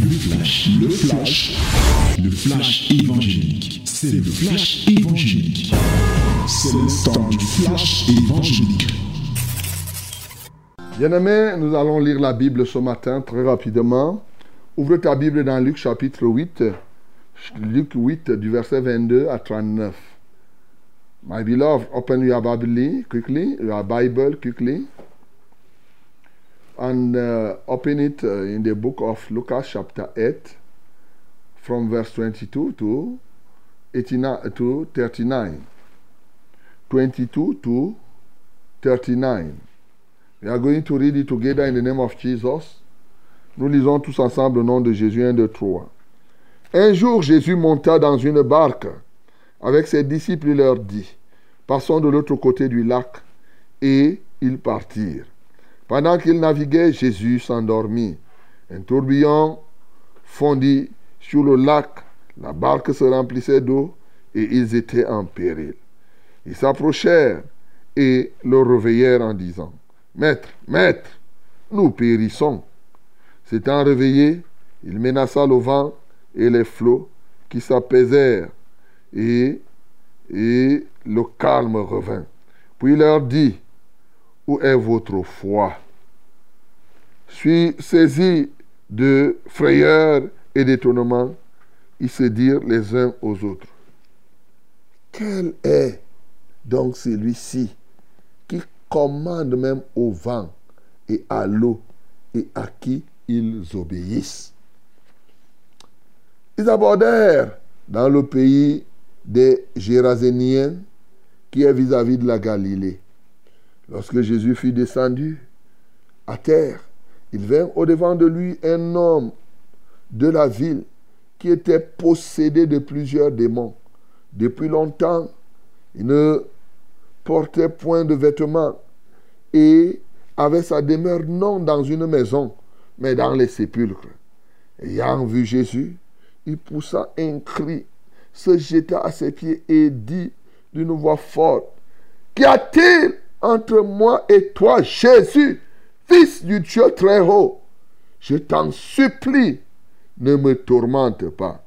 Le flash, le flash, le flash évangélique. C'est le flash évangélique. C'est le temps du flash évangélique. Bien-aimés, nous allons lire la Bible ce matin très rapidement. Ouvre ta Bible dans Luc chapitre 8. Luc 8 du verset 22 à 39. My beloved, open your Bible quickly, your Bible quickly, and uh, open it uh, in the book of Lucas chapter 8 from verse 22 to 89 to 39. 22 to 39. We are going to read it together in the name of Jesus. Nous lisons tous ensemble au nom de Jésus 1, 2, 3. Un jour, Jésus monta dans une barque avec ses disciples, il leur dit, passons de l'autre côté du lac, et ils partirent. Pendant qu'ils naviguaient, Jésus s'endormit. Un tourbillon fondit sur le lac, la barque se remplissait d'eau, et ils étaient en péril. Ils s'approchèrent et le réveillèrent en disant, Maître, Maître, nous périssons. S'étant réveillé, il menaça le vent et les flots qui s'apaisèrent, et, et le calme revint. Puis il leur dit, Où est votre foi? Suis saisi de frayeur et d'étonnement, ils se dirent les uns aux autres, Quel est donc celui-ci qui commande même au vent et à l'eau et à qui ils obéissent? Ils abordèrent dans le pays des Géraséniens qui est vis-à-vis de la Galilée. Lorsque Jésus fut descendu à terre, il vint au-devant de lui un homme de la ville qui était possédé de plusieurs démons. Depuis longtemps, il ne portait point de vêtements et avait sa demeure non dans une maison, mais dans les sépulcres. Ayant vu Jésus, il poussa un cri, se jeta à ses pieds et dit d'une voix forte, Qu'y a-t-il entre moi et toi, Jésus, fils du Dieu très haut Je t'en supplie, ne me tourmente pas.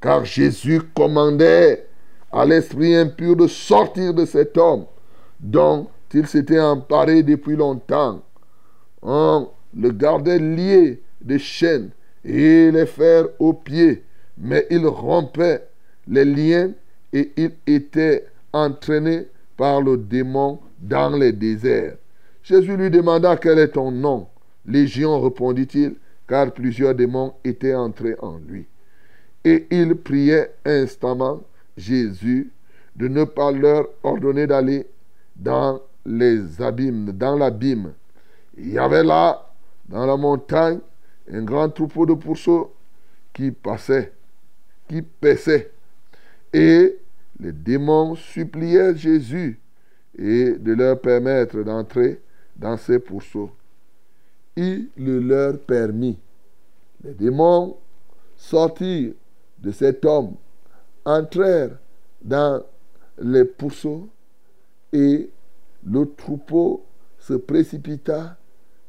Car Jésus commandait à l'esprit impur de sortir de cet homme dont il s'était emparé depuis longtemps. On le gardait lié de chaînes et les fers aux pieds mais il rompait les liens et il était entraîné par le démon dans les déserts. Jésus lui demanda quel est ton nom? Légion répondit-il, car plusieurs démons étaient entrés en lui. Et il priait instamment Jésus de ne pas leur ordonner d'aller dans les abîmes, dans l'abîme. Il y avait là, dans la montagne, un grand troupeau de pourceaux qui passait qui paissait. Et les démons suppliaient Jésus et de leur permettre d'entrer dans ces pourceaux. Il le leur permit. Les démons sortirent de cet homme, entrèrent dans les pourceaux et le troupeau se précipita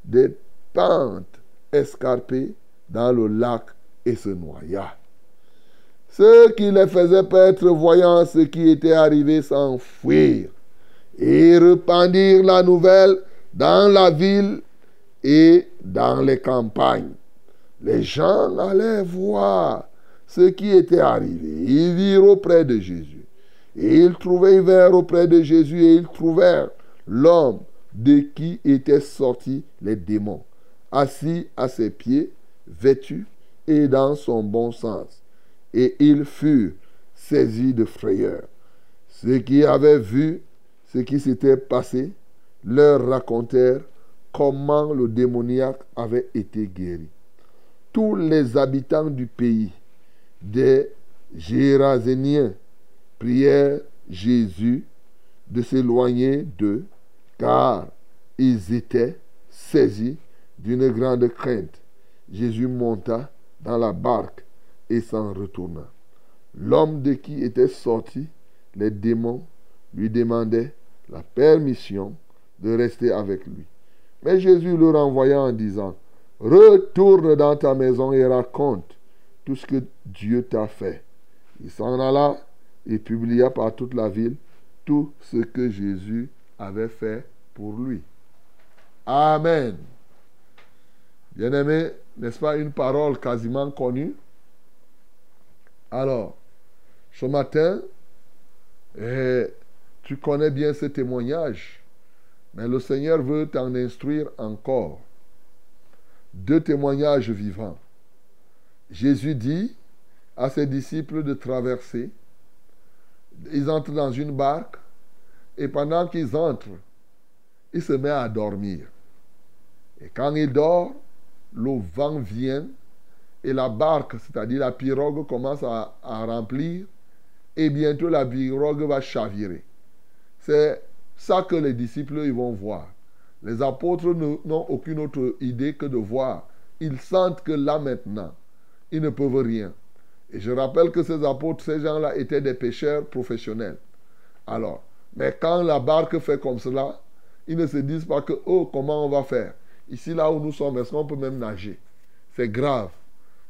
des pentes escarpées dans le lac et se noya. Ceux qui les faisaient paître, voyant ce qui était arrivé, s'enfuirent et répandirent la nouvelle dans la ville et dans les campagnes. Les gens allaient voir ce qui était arrivé. Ils virent auprès de Jésus. Et ils trouvaient, vers auprès de Jésus et ils trouvèrent l'homme de qui étaient sortis les démons, assis à ses pieds, vêtu et dans son bon sens et ils furent saisis de frayeur. Ceux qui avaient vu ce qui s'était passé leur racontèrent comment le démoniaque avait été guéri. Tous les habitants du pays des Géraséniens prièrent Jésus de s'éloigner d'eux, car ils étaient saisis d'une grande crainte. Jésus monta dans la barque et s'en retourna. L'homme de qui étaient sortis les démons lui demandait la permission de rester avec lui. Mais Jésus le renvoya en disant, retourne dans ta maison et raconte tout ce que Dieu t'a fait. Il s'en alla et publia par toute la ville tout ce que Jésus avait fait pour lui. Amen. Bien-aimé, n'est-ce pas une parole quasiment connue? Alors, ce matin, eh, tu connais bien ce témoignage, mais le Seigneur veut t'en instruire encore. Deux témoignages vivants. Jésus dit à ses disciples de traverser. Ils entrent dans une barque et pendant qu'ils entrent, il se met à dormir. Et quand il dort, le vent vient et la barque, c'est-à-dire la pirogue, commence à, remplir et bientôt la pirogue va chavirer. C'est ça que les disciples ils vont voir. Les apôtres n'ont aucune autre idée que de voir. Ils sentent que là maintenant, ils ne peuvent rien. Et je rappelle que ces apôtres, ces gens-là étaient des pêcheurs professionnels. Alors, mais quand la barque fait comme cela, ils ne se disent pas que, oh, comment on va faire? Ici, là où nous sommes, est-ce qu'on peut même nager? C'est grave.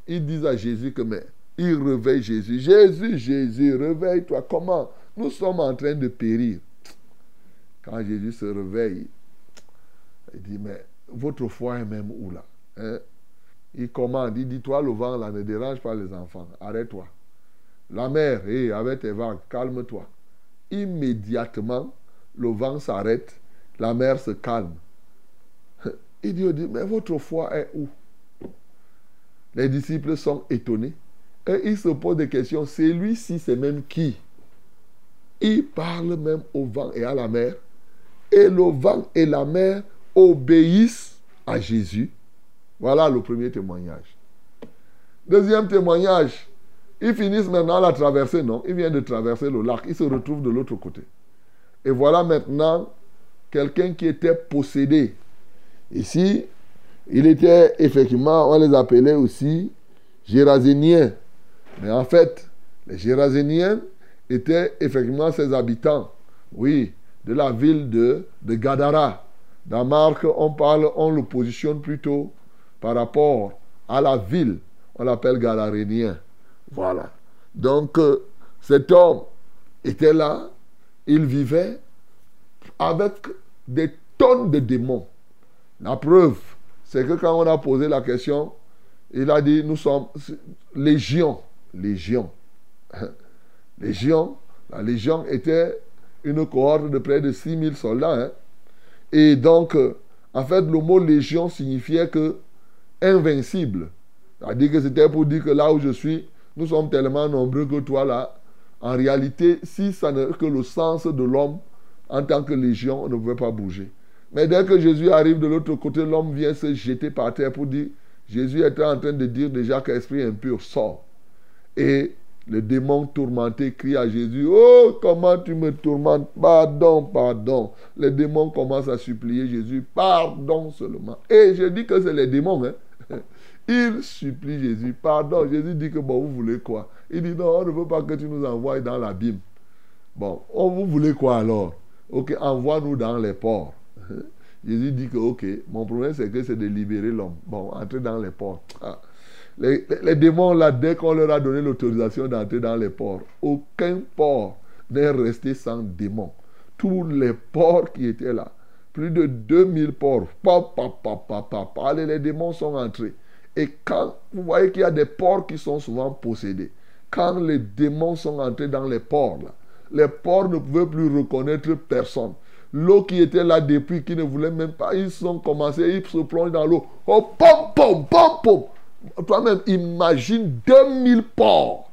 Ils disent à Jésus que, mais, ils réveillent Jésus. Jésus, Jésus, réveille-toi. Comment? Nous sommes en train de périr. Quand Jésus se réveille, il dit, mais votre foi est même où là hein? Il commande, il dit, toi, le vent là ne dérange pas les enfants, arrête-toi. La mer, hé, avec tes vagues, calme-toi. Immédiatement, le vent s'arrête, la mer se calme. Il dit, mais votre foi est où? Les disciples sont étonnés. Et ils se posent des questions. C'est lui-ci, c'est même qui? Il parle même au vent et à la mer. Et le vent et la mer obéissent à Jésus. Voilà le premier témoignage. Deuxième témoignage. Ils finissent maintenant la traversée, non? Ils viennent de traverser le lac. Ils se retrouvent de l'autre côté. Et voilà maintenant quelqu'un qui était possédé Ici, il était effectivement, on les appelait aussi Géraséniens. Mais en fait, les Géraséniens étaient effectivement ses habitants, oui, de la ville de, Gadara. Dans Marc, on parle, on le positionne plutôt par rapport à la ville. On l'appelle Gadarénien. Voilà. Donc, euh, cet homme était là, il vivait avec des tonnes de démons. La preuve, c'est que quand on a posé la question, il a dit, nous sommes légion. Légion. Légion. La légion était une cohorte de près de 6000 soldats. Hein. Et donc, euh, en fait, le mot légion signifiait que invincible. C'est-à-dire que c'était pour dire que là où je suis, nous sommes tellement nombreux que toi là, en réalité, si ça n'est que le sens de l'homme en tant que légion, on ne pouvait pas bouger. Mais dès que Jésus arrive de l'autre côté, l'homme vient se jeter par terre pour dire, Jésus était en train de dire déjà qu'esprit impur sort. Et le démon tourmenté crie à Jésus, Oh, comment tu me tourmentes? Pardon, pardon. Les démons commencent à supplier Jésus, pardon seulement. Et je dis que c'est les démons. Hein? Ils supplient Jésus, pardon. Jésus dit que, bon, vous voulez quoi? Il dit, non, on ne veut pas que tu nous envoies dans l'abîme. Bon, oh, vous voulez quoi alors? Ok, envoie-nous dans les ports. Jésus dit que, ok, mon problème c'est que c'est de libérer l'homme. Bon, entrer dans les ports. Ah. Les, démons, là, dès qu'on leur a donné l'autorisation d'entrer dans les ports, aucun port n'est resté sans démons. Tous les ports qui étaient là, plus de 2000 ports, Allez, les démons sont entrés. Et quand vous voyez qu'il y a des ports qui sont souvent possédés, quand les démons sont entrés dans les ports, là, les ports ne pouvaient plus reconnaître personne. L'eau qui était là depuis, qui ne voulait même pas, ils ont commencé, ils se plongent dans l'eau. Oh, pom, pom, pom, pom. Toi-même, imagine 2000 porcs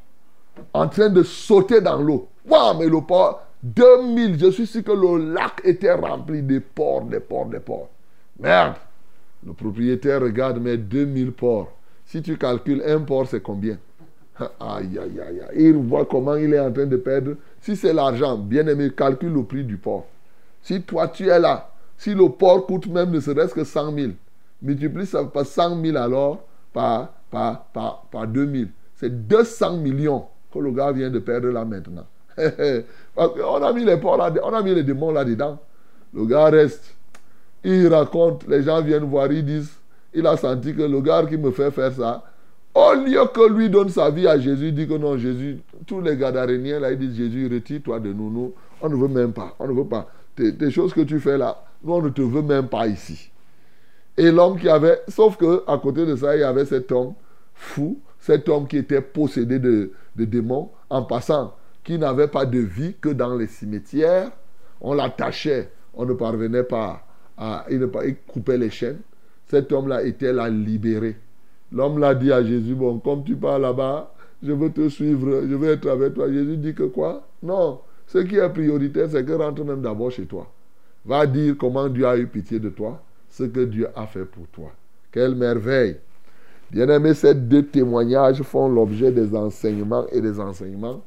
en train de sauter dans l'eau. Waouh, mais le port, 2000, je suis sûr que le lac était rempli de porcs, des porcs, des porcs. Merde. Le propriétaire regarde, mais 2000 porcs. Si tu calcules un porc, c'est combien? Aïe, aïe, aïe, aïe. Il voit comment il est en train de perdre. Si c'est l'argent, bien aimé, calcule le prix du porc. Si toi tu es là, si le port coûte même ne serait-ce que 100 000, multiplie ça par 100 000 alors par, par, par, par 2 000. C'est 200 millions que le gars vient de perdre là maintenant. on a mis les ports là, on a mis les démons là-dedans. Le gars reste. Il raconte, les gens viennent voir, ils disent, il a senti que le gars qui me fait faire ça, au lieu que lui donne sa vie à Jésus, il dit que non, Jésus, tous les Gadaréniens là, ils disent Jésus, retire-toi de nous, nous, on ne veut même pas, on ne veut pas. Tes, choses que tu fais là, nous, on ne te veut même pas ici. Et l'homme qui avait, sauf que à côté de ça, il y avait cet homme fou, cet homme qui était possédé de, démons, en passant, qui n'avait pas de vie que dans les cimetières. On l'attachait, on ne parvenait pas à. Il, il coupait les chaînes. Cet homme-là était là libéré. L'homme l'a dit à Jésus, bon, comme tu pars là-bas, je veux te suivre, je veux être avec toi. Jésus dit que quoi? Non, ce qui est prioritaire, c'est que rentre même d'abord chez toi. Va dire comment Dieu a eu pitié de toi, ce que Dieu a fait pour toi. Quelle merveille Bien-aimé, ces deux témoignages font l'objet des enseignements et des enseignements.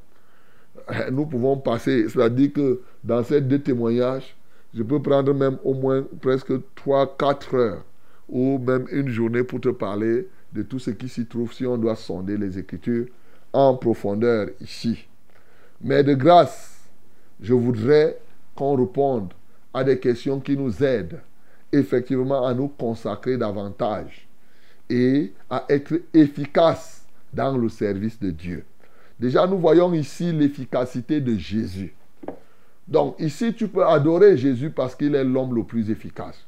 Nous pouvons passer, c'est-à-dire que dans ces deux témoignages, je peux prendre même au moins presque 3-4 heures ou même une journée pour te parler de tout ce qui s'y trouve si on doit sonder les Écritures en profondeur ici. Mais de grâce, je voudrais qu'on réponde à des questions qui nous aident effectivement à nous consacrer davantage et à être efficaces dans le service de Dieu. Déjà, nous voyons ici l'efficacité de Jésus. Donc ici, tu peux adorer Jésus parce qu'il est l'homme le plus efficace.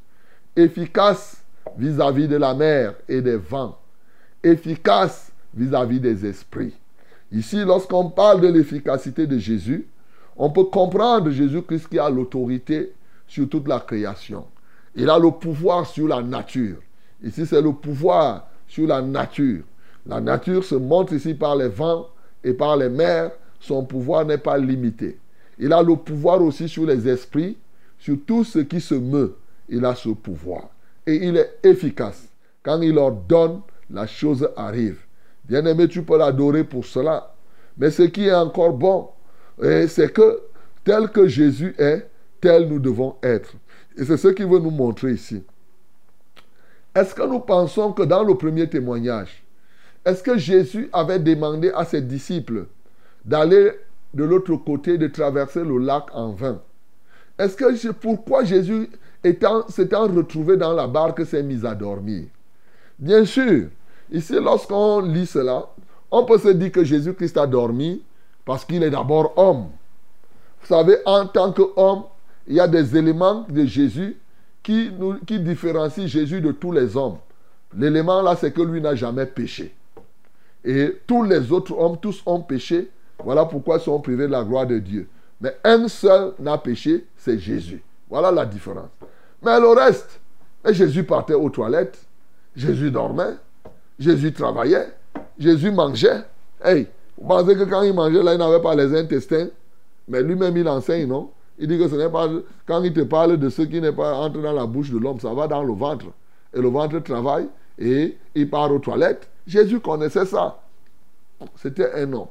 Efficace vis-à-vis de la mer et des vents. Efficace vis-à-vis des esprits. Ici, lorsqu'on parle de l'efficacité de Jésus, on peut comprendre Jésus-Christ qui a l'autorité sur toute la création. Il a le pouvoir sur la nature. Ici, c'est le pouvoir sur la nature. La nature se montre ici par les vents et par les mers. Son pouvoir n'est pas limité. Il a le pouvoir aussi sur les esprits, sur tout ce qui se meut. Il a ce pouvoir. Et il est efficace. Quand il ordonne, la chose arrive. Bien-aimé, tu peux l'adorer pour cela. Mais ce qui est encore bon, eh, c'est que tel que Jésus est, tel nous devons être. Et c'est ce qu'il veut nous montrer ici. Est-ce que nous pensons que dans le premier témoignage, est-ce que Jésus avait demandé à ses disciples d'aller de l'autre côté, de traverser le lac en vain? Est-ce que pourquoi Jésus s'étant retrouvé dans la barque s'est mis à dormir? Bien sûr, ici lorsqu'on lit cela, on peut se dire que Jésus-Christ a dormi parce qu'il est d'abord homme. Vous savez, en tant qu'homme, il y a des éléments de Jésus qui, nous, qui différencie Jésus de tous les hommes. L'élément là, c'est que lui n'a jamais péché. Et tous les autres hommes, tous ont péché. Voilà pourquoi ils sont privés de la gloire de Dieu. Mais un seul n'a péché, c'est Jésus. Voilà la différence. Mais le reste, Jésus partait aux toilettes, Jésus dormait, Jésus travaillait, Jésus mangeait. Hey, vous pensez que quand il mangeait, là, il n'avait pas les intestins? Mais lui-même, il enseigne, non? Il dit que ce n'est pas. Quand il te parle de ce qui n'est pas entre dans la bouche de l'homme, ça va dans le ventre. Et le ventre travaille et il part aux toilettes. Jésus connaissait ça. C'était un homme.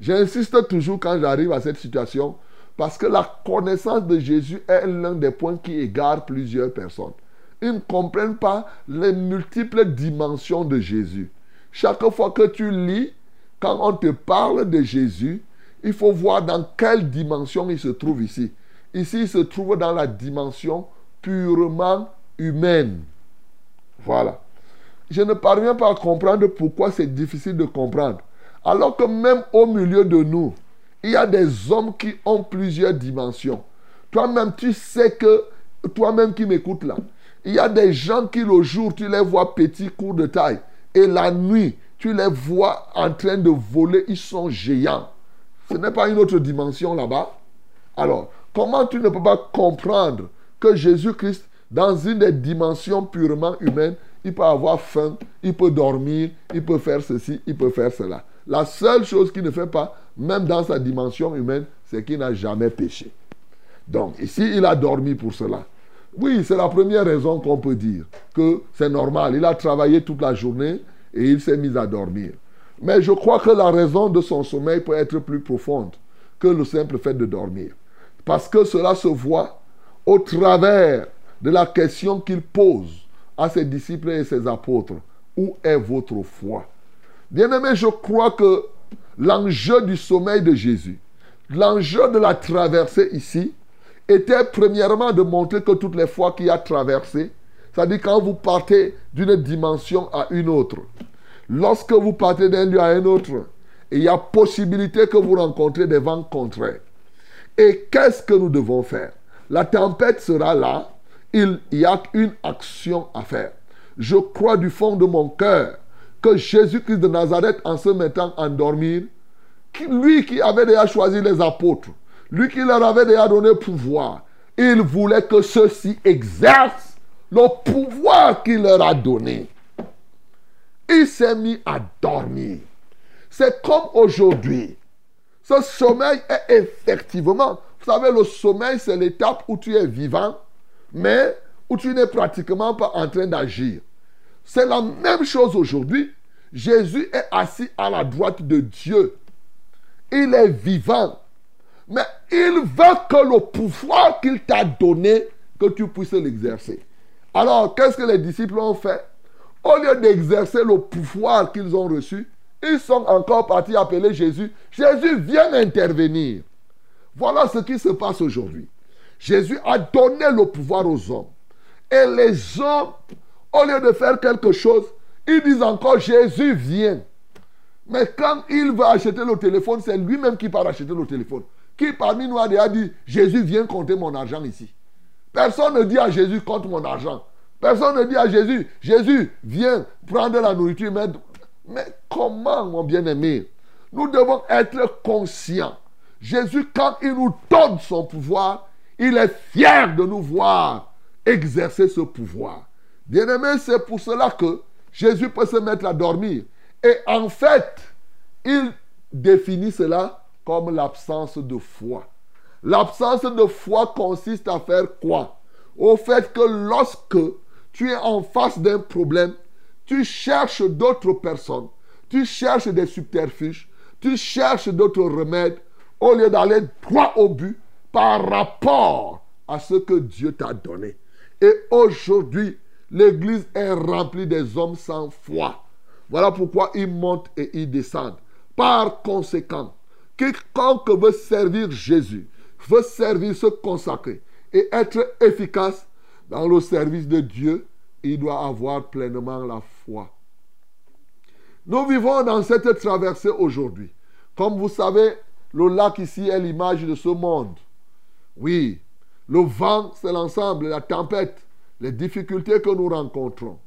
J'insiste toujours quand j'arrive à cette situation parce que la connaissance de Jésus est l'un des points qui égare plusieurs personnes. Ils ne comprennent pas les multiples dimensions de Jésus. Chaque fois que tu lis, quand on te parle de Jésus, il faut voir dans quelle dimension il se trouve ici. Ici, il se trouve dans la dimension purement humaine. Voilà. Je ne parviens pas à comprendre pourquoi c'est difficile de comprendre. Alors que même au milieu de nous, il y a des hommes qui ont plusieurs dimensions. Toi-même, tu sais que, toi-même qui m'écoutes là, il y a des gens qui le jour, tu les vois petits, courts de taille. Et la nuit, tu les vois en train de voler, ils sont géants. Ce n'est pas une autre dimension là-bas. Alors, comment tu ne peux pas comprendre que Jésus-Christ, dans une des dimensions purement humaines, il peut avoir faim, il peut dormir, il peut faire ceci, il peut faire cela. La seule chose qu'il ne fait pas, même dans sa dimension humaine, c'est qu'il n'a jamais péché. Donc, ici, il a dormi pour cela. Oui, c'est la première raison qu'on peut dire que c'est normal. Il a travaillé toute la journée et il s'est mis à dormir. Mais je crois que la raison de son sommeil peut être plus profonde que le simple fait de dormir. Parce que cela se voit au travers de la question qu'il pose à ses disciples et ses apôtres. Où est votre foi? Bien-aimé, je crois que l'enjeu du sommeil de Jésus, l'enjeu de la traversée ici, était premièrement de montrer que toutes les fois qu'il a traversé, C'est-à-dire quand vous partez d'une dimension à une autre. Lorsque vous partez d'un lieu à un autre, il y a possibilité que vous rencontrez des vents contraires. Et qu'est-ce que nous devons faire? La tempête sera là. Il y a une action à faire. Je crois du fond de mon cœur que Jésus-Christ de Nazareth, en se mettant à dormir, lui qui avait déjà choisi les apôtres, lui qui leur avait déjà donné pouvoir, il voulait que ceux-ci exercent le pouvoir qu'il leur a donné. Il s'est mis à dormir. C'est comme aujourd'hui. Ce sommeil est effectivement, vous savez, le sommeil, c'est l'étape où tu es vivant, mais où tu n'es pratiquement pas en train d'agir. C'est la même chose aujourd'hui. Jésus est assis à la droite de Dieu. Il est vivant. Mais il veut que le pouvoir qu'il t'a donné, que tu puisses l'exercer. Alors, qu'est-ce que les disciples ont fait? Au lieu d'exercer le pouvoir qu'ils ont reçu, ils sont encore partis appeler Jésus. Jésus vient intervenir. Voilà ce qui se passe aujourd'hui. Jésus a donné le pouvoir aux hommes. Et les hommes, au lieu de faire quelque chose, ils disent encore Jésus vient. Mais quand il va acheter le téléphone, c'est lui-même qui part acheter le téléphone. Qui parmi nous a déjà dit Jésus vient compter mon argent ici? Personne ne dit à Jésus compte mon argent. Personne ne dit à Jésus Jésus viens prendre la nourriture. Mais, mais comment, mon bien-aimé? Nous devons être conscients. Jésus, quand il nous donne son pouvoir, il est fier de nous voir exercer ce pouvoir. Bien-aimé, c'est pour cela que Jésus peut se mettre à dormir. Et en fait, il définit cela comme l'absence de foi. L'absence de foi consiste à faire quoi? Au fait que lorsque tu es en face d'un problème, tu cherches d'autres personnes, tu cherches des subterfuges, tu cherches d'autres remèdes, au lieu d'aller droit au but par rapport à ce que Dieu t'a donné. Et aujourd'hui, l'Église est remplie des hommes sans foi. Voilà pourquoi ils montent et ils descendent. Par conséquent, quiconque veut servir Jésus, veut servir, se consacrer et être efficace dans le service de Dieu, il doit avoir pleinement la foi. Nous vivons dans cette traversée aujourd'hui. Comme vous savez, le lac ici est l'image de ce monde. Oui, le vent, c'est l'ensemble, la tempête, les difficultés que nous rencontrons.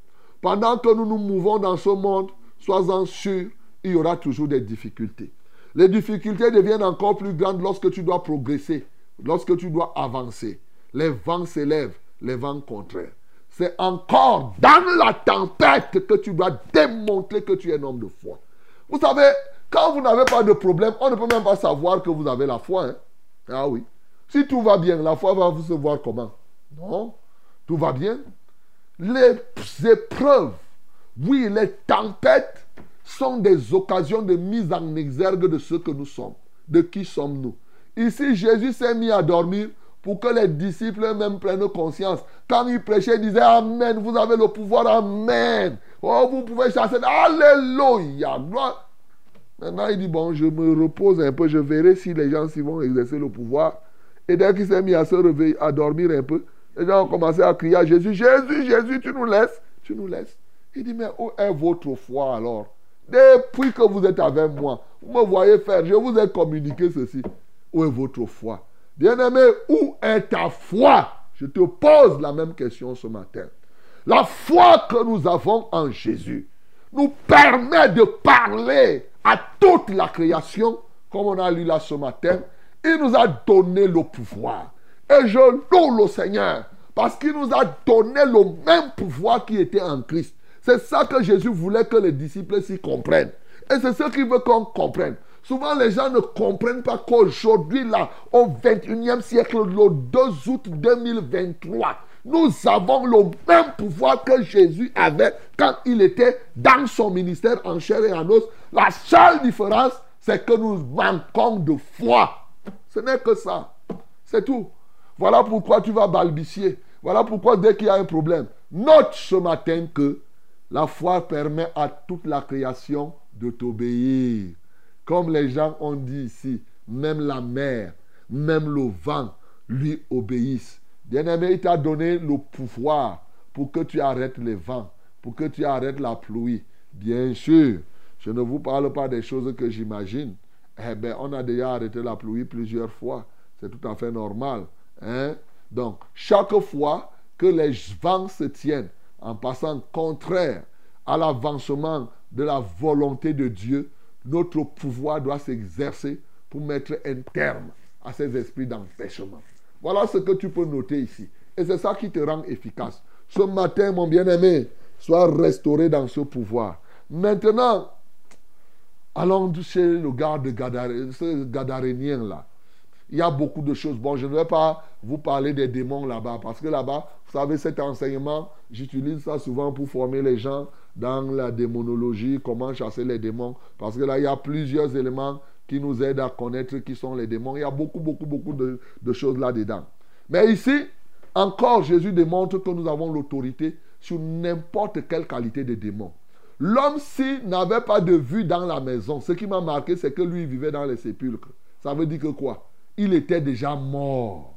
Pendant que nous nous mouvons dans ce monde, sois-en sûr, il y aura toujours des difficultés. Les difficultés deviennent encore plus grandes lorsque tu dois progresser, lorsque tu dois avancer. Les vents s'élèvent, les vents contraires. C'est encore dans la tempête que tu dois démontrer que tu es un homme de foi. Vous savez, quand vous n'avez pas de problème, on ne peut même pas savoir que vous avez la foi. Hein. Ah oui. Si tout va bien, la foi va vous se voir comment Non. Tout va bien les épreuves, oui, les tempêtes sont des occasions de mise en exergue de ce que nous sommes. De qui sommes-nous Ici, Jésus s'est mis à dormir pour que les disciples même prennent conscience. Quand il prêchait, il disait Amen, vous avez le pouvoir, Amen. Oh, vous pouvez chasser. Alléluia. Maintenant, il dit Bon, je me repose un peu, je verrai si les gens vont exercer le pouvoir. Et dès qu'il s'est mis à se réveiller, à dormir un peu, les gens ont commencé à crier à Jésus, Jésus, Jésus, tu nous laisses, tu nous laisses. Il dit, mais où est votre foi alors? Depuis que vous êtes avec moi, vous me voyez faire, je vous ai communiqué ceci. Où est votre foi? Bien-aimé, où est ta foi? Je te pose la même question ce matin. La foi que nous avons en Jésus nous permet de parler à toute la création, comme on a lu là ce matin. Il nous a donné le pouvoir. Et je loue le Seigneur parce qu'il nous a donné le même pouvoir qui était en Christ. C'est ça que Jésus voulait que les disciples s'y comprennent. Et c'est ce qu'il veut qu'on comprenne. Souvent, les gens ne comprennent pas qu'aujourd'hui, là, au 21e siècle, le 2 août 2023, nous avons le même pouvoir que Jésus avait quand il était dans son ministère en chair et en os. La seule différence, c'est que nous manquons de foi. Ce n'est que ça. C'est tout. Voilà pourquoi tu vas balbutier. Voilà pourquoi dès qu'il y a un problème, note ce matin que la foi permet à toute la création de t'obéir. Comme les gens ont dit ici, même la mer, même le vent lui obéissent. Bien-aimé, il t'a donné le pouvoir pour que tu arrêtes les vents, pour que tu arrêtes la pluie. Bien sûr, je ne vous parle pas des choses que j'imagine. Eh bien, on a déjà arrêté la pluie plusieurs fois. C'est tout à fait normal. Hein? Donc, chaque fois que les vents se tiennent en passant contraire à l'avancement de la volonté de Dieu, notre pouvoir doit s'exercer pour mettre un terme à ces esprits d'empêchement. Voilà ce que tu peux noter ici. Et c'est ça qui te rend efficace. Ce matin, mon bien-aimé, sois restauré dans ce pouvoir. Maintenant, allons chez le garde ce gadarénien-là. Il y a beaucoup de choses. Bon, je ne vais pas vous parler des démons là-bas, parce que là-bas, vous savez, cet enseignement, j'utilise ça souvent pour former les gens dans la démonologie, comment chasser les démons, parce que là, il y a plusieurs éléments qui nous aident à connaître qui sont les démons. Il y a beaucoup, beaucoup, beaucoup de, choses là-dedans. Mais ici, encore, Jésus démontre que nous avons l'autorité sur n'importe quelle qualité de démon. L'homme, s'il n'avait pas de vue dans la maison, ce qui m'a marqué, c'est que lui vivait dans les sépulcres. Ça veut dire que quoi? Il était déjà mort.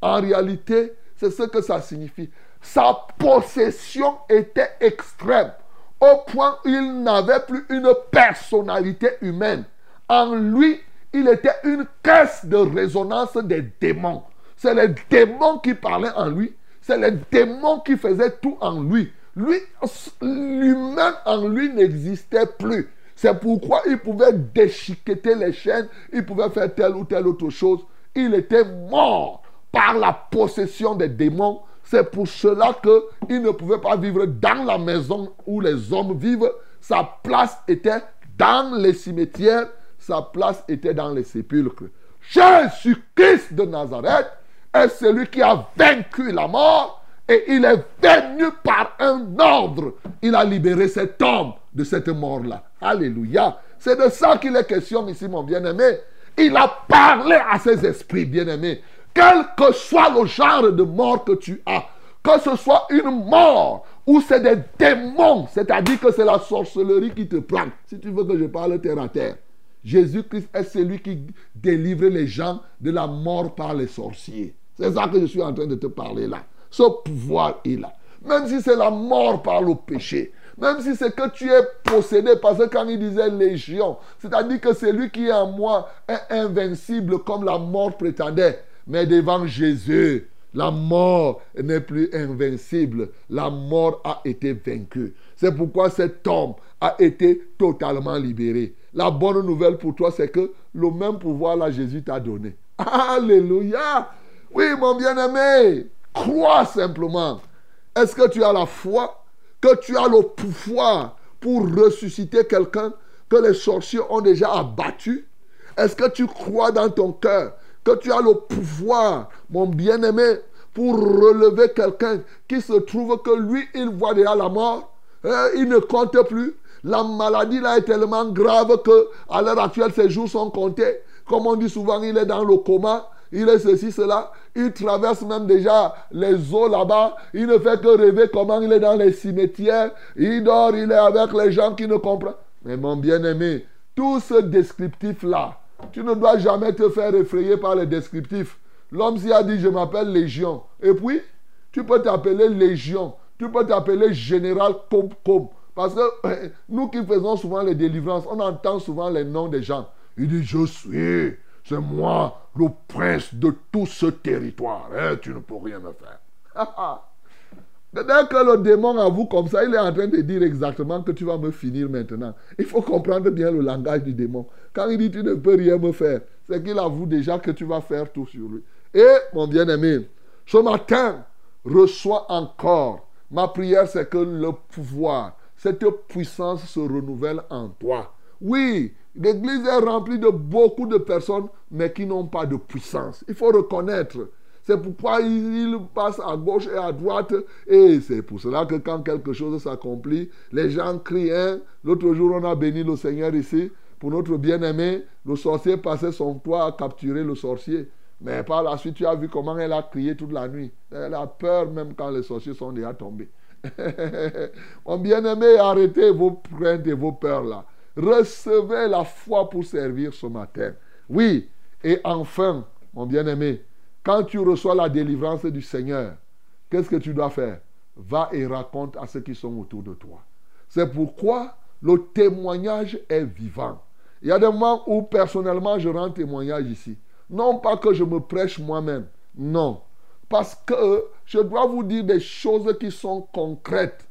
En réalité, c'est ce que ça signifie. Sa possession était extrême, au point où il n'avait plus une personnalité humaine. En lui, il était une caisse de résonance des démons. C'est les démons qui parlaient en lui. C'est les démons qui faisaient tout en lui. Lui, lui-même en lui n'existait plus. C'est pourquoi il pouvait déchiqueter les chaînes, il pouvait faire telle ou telle autre chose. Il était mort par la possession des démons. C'est pour cela qu'il ne pouvait pas vivre dans la maison où les hommes vivent. Sa place était dans les cimetières, sa place était dans les sépulcres. Jésus-Christ de Nazareth est celui qui a vaincu la mort et il est venu par un ordre. Il a libéré cet homme de cette mort-là. Alléluia. C'est de ça qu'il est question ici, mon bien-aimé. Il a parlé à ses esprits, bien-aimés. Quel que soit le genre de mort que tu as, que ce soit une mort ou c'est des démons, c'est-à-dire que c'est la sorcellerie qui te prend. Si tu veux que je parle terre à terre. Jésus-Christ est celui qui délivre les gens de la mort par les sorciers. C'est ça que je suis en train de te parler là. Ce pouvoir est là. Même si c'est la mort par le péché. Même si c'est que tu es possédé, parce que quand il disait légion, c'est-à-dire que celui qui est en moi est invincible comme la mort prétendait. Mais devant Jésus, la mort n'est plus invincible. La mort a été vaincue. C'est pourquoi cet homme a été totalement libéré. La bonne nouvelle pour toi, c'est que le même pouvoir là, Jésus t'a donné. Alléluia. Oui, mon bien-aimé, crois simplement. Est-ce que tu as la foi? Que tu as le pouvoir pour ressusciter quelqu'un que les sorciers ont déjà abattu? Est-ce que tu crois dans ton cœur que tu as le pouvoir, mon bien-aimé, pour relever quelqu'un qui se trouve que lui, il voit déjà la mort, hein, il ne compte plus. La maladie là est tellement grave que à l'heure actuelle ses jours sont comptés. Comme on dit souvent, il est dans le coma il est ceci, cela. Il traverse même déjà les eaux là-bas. Il ne fait que rêver comment il est dans les cimetières. Il dort, il est avec les gens qui ne comprennent. Mais mon bien-aimé, tout ce descriptif-là, tu ne dois jamais te faire effrayer par les descriptifs. L'homme s'y a dit, je m'appelle Légion. Et puis, tu peux t'appeler Légion. Tu peux t'appeler Général comme Parce que nous qui faisons souvent les délivrances, on entend souvent les noms des gens. Il dit, je suis c'est moi le prince de tout ce territoire. Hein, tu ne peux rien me faire. Dès que le démon avoue comme ça, il est en train de dire exactement que tu vas me finir maintenant. Il faut comprendre bien le langage du démon. Quand il dit tu ne peux rien me faire, c'est qu'il avoue déjà que tu vas faire tout sur lui. Et mon bien-aimé, ce matin, reçois encore. Ma prière, c'est que le pouvoir, cette puissance se renouvelle en toi. Oui, L'église est remplie de beaucoup de personnes, mais qui n'ont pas de puissance. Il faut reconnaître. C'est pourquoi ils passent à gauche et à droite. Et c'est pour cela que quand quelque chose s'accomplit, les gens crient. Hein. L'autre jour, on a béni le Seigneur ici. Pour notre bien-aimé, le sorcier passait son toit à capturer le sorcier. Mais par la suite, tu as vu comment elle a crié toute la nuit. Elle a peur même quand les sorciers sont déjà tombés. Mon bien-aimé, arrêtez vos craintes et vos peurs là. Recevez la foi pour servir ce matin. Oui, et enfin, mon bien-aimé, quand tu reçois la délivrance du Seigneur, qu'est-ce que tu dois faire? Va et raconte à ceux qui sont autour de toi. C'est pourquoi le témoignage est vivant. Il y a des moments où personnellement je rends témoignage ici. Non pas que je me prêche moi-même, non. Parce que je dois vous dire des choses qui sont concrètes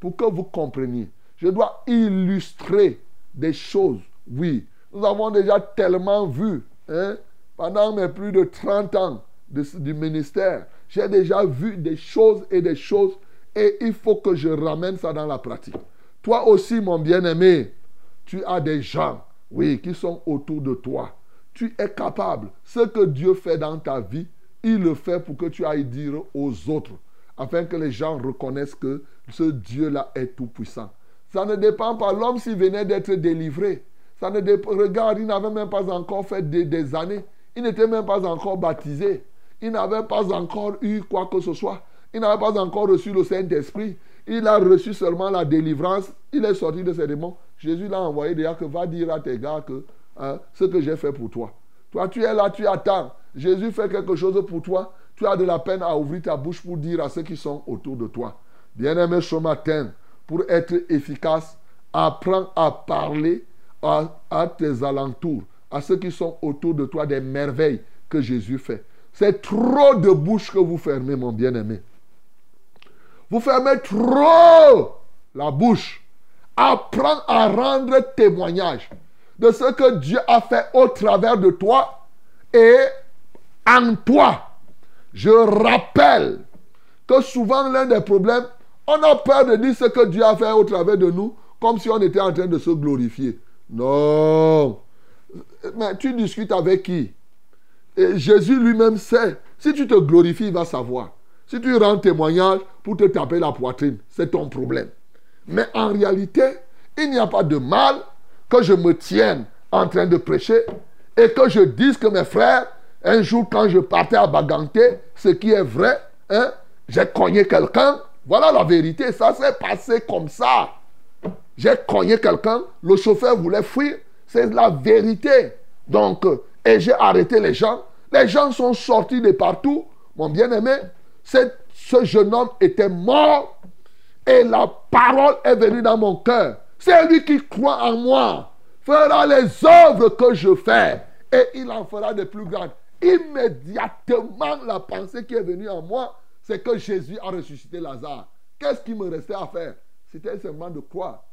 pour que vous compreniez. Je dois illustrer des choses, oui. Nous avons déjà tellement vu, hein, pendant mes plus de 30 ans du ministère, j'ai déjà vu des choses et des choses et il faut que je ramène ça dans la pratique. Toi aussi, mon bien-aimé, tu as des gens, oui, qui sont autour de toi. Tu es capable. Ce que Dieu fait dans ta vie, il le fait pour que tu ailles dire aux autres, afin que les gens reconnaissent que ce Dieu-là est tout-puissant. Ça ne dépend pas. L'homme, s'il venait d'être délivré, ça ne dépend. Regarde, il n'avait même pas encore fait des, années. Il n'était même pas encore baptisé. Il n'avait pas encore eu quoi que ce soit. Il n'avait pas encore reçu le Saint-Esprit. Il a reçu seulement la délivrance. Il est sorti de ses démons. Jésus l'a envoyé déjà que va dire à tes gars que hein, ce que j'ai fait pour toi. Toi, tu es là, tu attends. Jésus fait quelque chose pour toi. Tu as de la peine à ouvrir ta bouche pour dire à ceux qui sont autour de toi. Bien-aimé, ce matin, pour être efficace, apprends à parler à, à, tes alentours, à ceux qui sont autour de toi des merveilles que Jésus fait. C'est trop de bouche que vous fermez, mon bien-aimé. Vous fermez trop la bouche. Apprends à rendre témoignage de ce que Dieu a fait au travers de toi et en toi. Je rappelle que souvent l'un des problèmes, on a peur de dire ce que Dieu a fait au travers de nous comme si on était en train de se glorifier. Non. Mais tu discutes avec qui? Et Jésus lui-même sait. Si tu te glorifies, il va savoir. Si tu rends témoignage pour te taper la poitrine, c'est ton problème. Mais en réalité, il n'y a pas de mal que je me tienne en train de prêcher et que je dise que mes frères, un jour quand je partais à Baganté, ce qui est vrai, hein, j'ai cogné quelqu'un. Voilà la vérité, ça s'est passé comme ça. J'ai cogné quelqu'un, le chauffeur voulait fuir, c'est la vérité. Donc, et j'ai arrêté les gens. Les gens sont sortis de partout. Mon bien-aimé, ce jeune homme était mort et la parole est venue dans mon cœur. C'est lui qui croit en moi fera les œuvres que je fais et il en fera de plus grandes. Immédiatement, la pensée qui est venue en moi, c'est que Jésus a ressuscité Lazare. Qu'est-ce qui me restait à faire? C'était seulement de croire.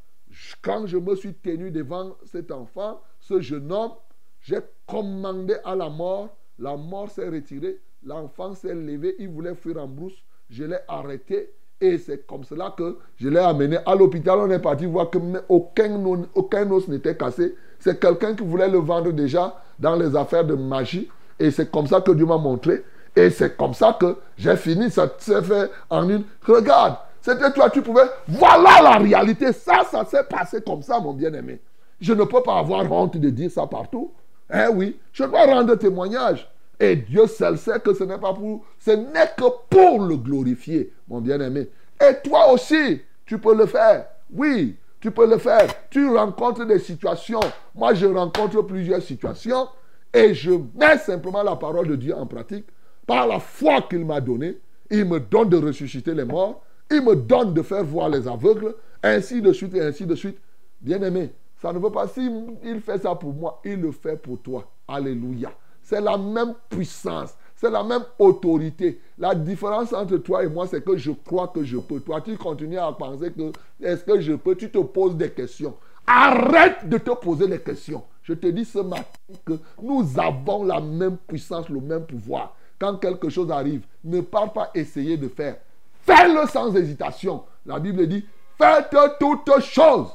Quand je me suis tenu devant cet enfant, ce jeune homme, j'ai commandé à la mort. La mort s'est retirée. L'enfant s'est levé. Il voulait fuir en brousse. Je l'ai arrêté. Et c'est comme cela que je l'ai amené à l'hôpital. On est parti voir que aucun, aucun os n'était cassé. C'est quelqu'un qui voulait le vendre déjà dans les affaires de magie. Et c'est comme ça que Dieu m'a montré. Et c'est comme ça que j'ai fini. Ça s'est fait en une. Regarde, c'était toi, tu pouvais. Voilà la réalité. Ça, ça s'est passé comme ça, mon bien-aimé. Je ne peux pas avoir honte de dire ça partout. Eh oui, je dois rendre témoignage. Et Dieu seul sait que ce n'est pas pour, ce n'est que pour le glorifier, mon bien-aimé. Et toi aussi, tu peux le faire. Oui, tu peux le faire. Tu rencontres des situations. Moi, je rencontre plusieurs situations et je mets simplement la parole de Dieu en pratique par la foi qu'il m'a donnée. Il me donne de ressusciter les morts. Il me donne de faire voir les aveugles. Ainsi de suite et ainsi de suite. Bien-aimé, ça ne veut pas, si il fait ça pour moi, il le fait pour toi. Alléluia. C'est la même puissance, c'est la même autorité. La différence entre toi et moi, c'est que je crois que je peux. Toi, tu continues à penser que est-ce que je peux? Tu te poses des questions. Arrête de te poser des questions. Je te dis ce matin que nous avons la même puissance, le même pouvoir. Quand quelque chose arrive, ne pars pas essayer de faire. Fais-le sans hésitation. La Bible dit, faites toutes choses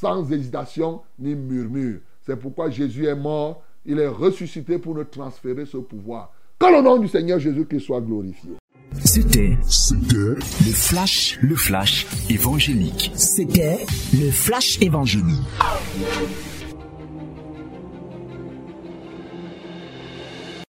sans hésitation ni murmure. C'est pourquoi Jésus est mort, il est ressuscité pour nous transférer ce pouvoir. Que le nom du Seigneur Jésus-Christ soit glorifié. C'était le flash, le flash évangélique. C'était le flash évangélique.